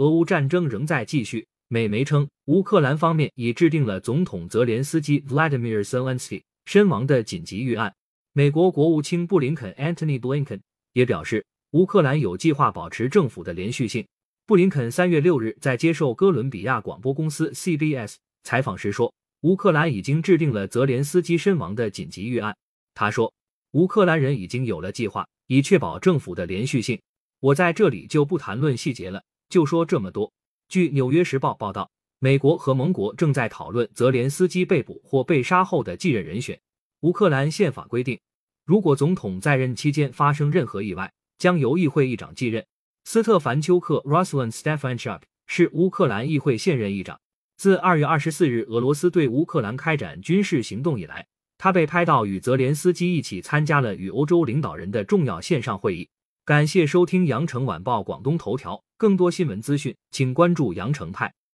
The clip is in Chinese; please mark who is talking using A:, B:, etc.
A: 俄乌战争仍在继续。美媒称，乌克兰方面已制定了总统泽连斯基 Vladimir Zelensky 身亡的紧急预案。美国国务卿布林肯 Anthony Blinken 也表示，乌克兰有计划保持政府的连续性。布林肯三月六日在接受哥伦比亚广播公司 CBS 采访时说，乌克兰已经制定了泽连斯基身亡的紧急预案。他说，乌克兰人已经有了计划，以确保政府的连续性。我在这里就不谈论细节了。就说这么多。据《纽约时报》报道，美国和盟国正在讨论泽连斯基被捕或被杀后的继任人选。乌克兰宪法规定，如果总统在任期间发生任何意外，将由议会议长继任。斯特凡丘克 （Ruslan Stefanchuk） 是乌克兰议会现任议长。自二月二十四日俄罗斯对乌克兰开展军事行动以来，他被拍到与泽连斯基一起参加了与欧洲领导人的重要线上会议。感谢收听羊城晚报广东头条。更多新闻资讯，请关注羊城派。